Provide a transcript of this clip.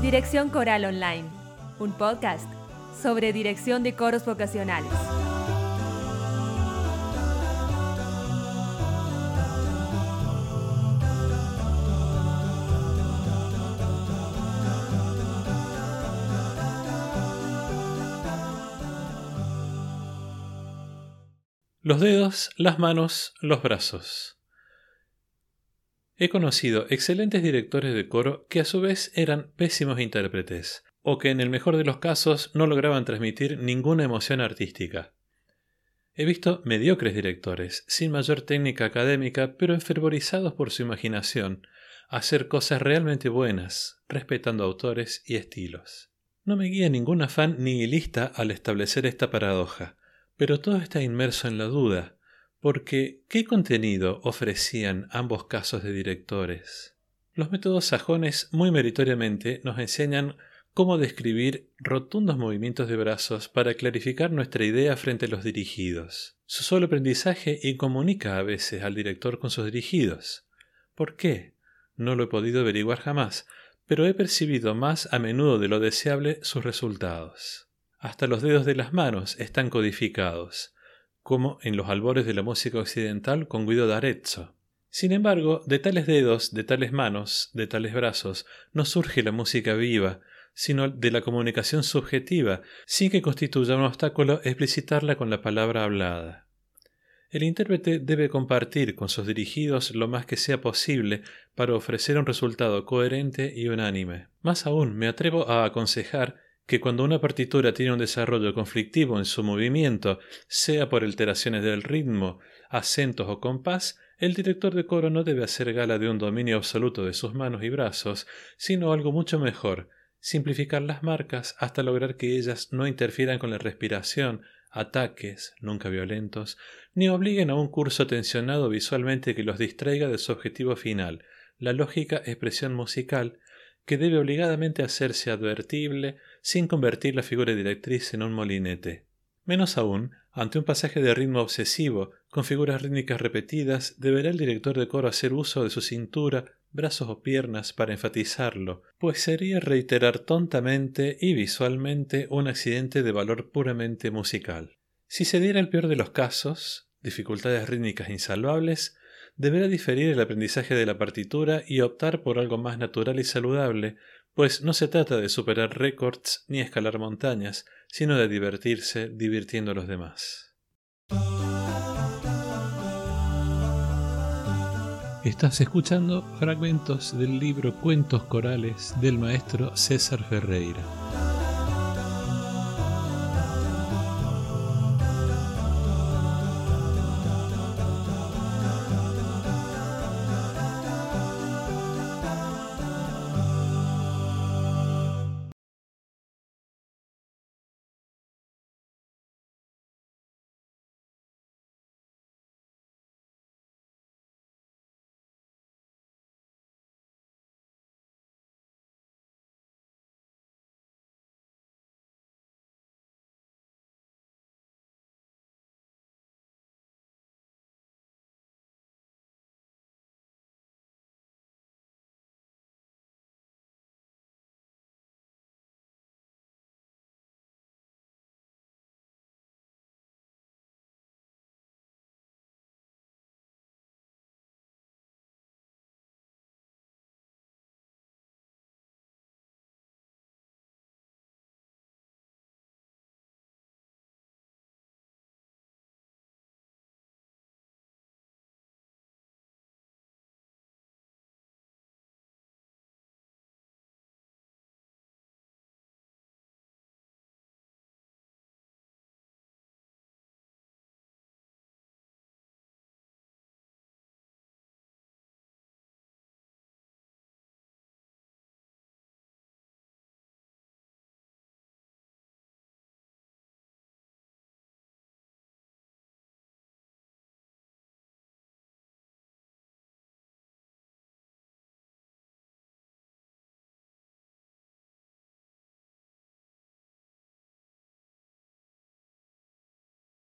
Dirección Coral Online, un podcast sobre dirección de coros vocacionales. Los dedos, las manos, los brazos. He conocido excelentes directores de coro que a su vez eran pésimos intérpretes, o que en el mejor de los casos no lograban transmitir ninguna emoción artística. He visto mediocres directores, sin mayor técnica académica, pero enfervorizados por su imaginación, hacer cosas realmente buenas, respetando autores y estilos. No me guía ningún afán nihilista al establecer esta paradoja, pero todo está inmerso en la duda, porque, ¿qué contenido ofrecían ambos casos de directores? Los métodos sajones muy meritoriamente nos enseñan cómo describir rotundos movimientos de brazos para clarificar nuestra idea frente a los dirigidos. Su solo aprendizaje incomunica a veces al director con sus dirigidos. ¿Por qué? No lo he podido averiguar jamás, pero he percibido más a menudo de lo deseable sus resultados. Hasta los dedos de las manos están codificados, como en los albores de la música occidental con Guido d'Arezzo. Sin embargo, de tales dedos, de tales manos, de tales brazos, no surge la música viva, sino de la comunicación subjetiva, sin que constituya un obstáculo explicitarla con la palabra hablada. El intérprete debe compartir con sus dirigidos lo más que sea posible para ofrecer un resultado coherente y unánime. Más aún, me atrevo a aconsejar que cuando una partitura tiene un desarrollo conflictivo en su movimiento, sea por alteraciones del ritmo, acentos o compás, el director de coro no debe hacer gala de un dominio absoluto de sus manos y brazos, sino algo mucho mejor, simplificar las marcas hasta lograr que ellas no interfieran con la respiración, ataques, nunca violentos, ni obliguen a un curso tensionado visualmente que los distraiga de su objetivo final, la lógica expresión musical, que debe obligadamente hacerse advertible sin convertir la figura directriz en un molinete. Menos aún, ante un pasaje de ritmo obsesivo, con figuras rítmicas repetidas, deberá el director de coro hacer uso de su cintura, brazos o piernas para enfatizarlo, pues sería reiterar tontamente y visualmente un accidente de valor puramente musical. Si se diera el peor de los casos, dificultades rítmicas insalvables, deberá diferir el aprendizaje de la partitura y optar por algo más natural y saludable, pues no se trata de superar récords ni escalar montañas, sino de divertirse divirtiendo a los demás. Estás escuchando fragmentos del libro Cuentos Corales del maestro César Ferreira.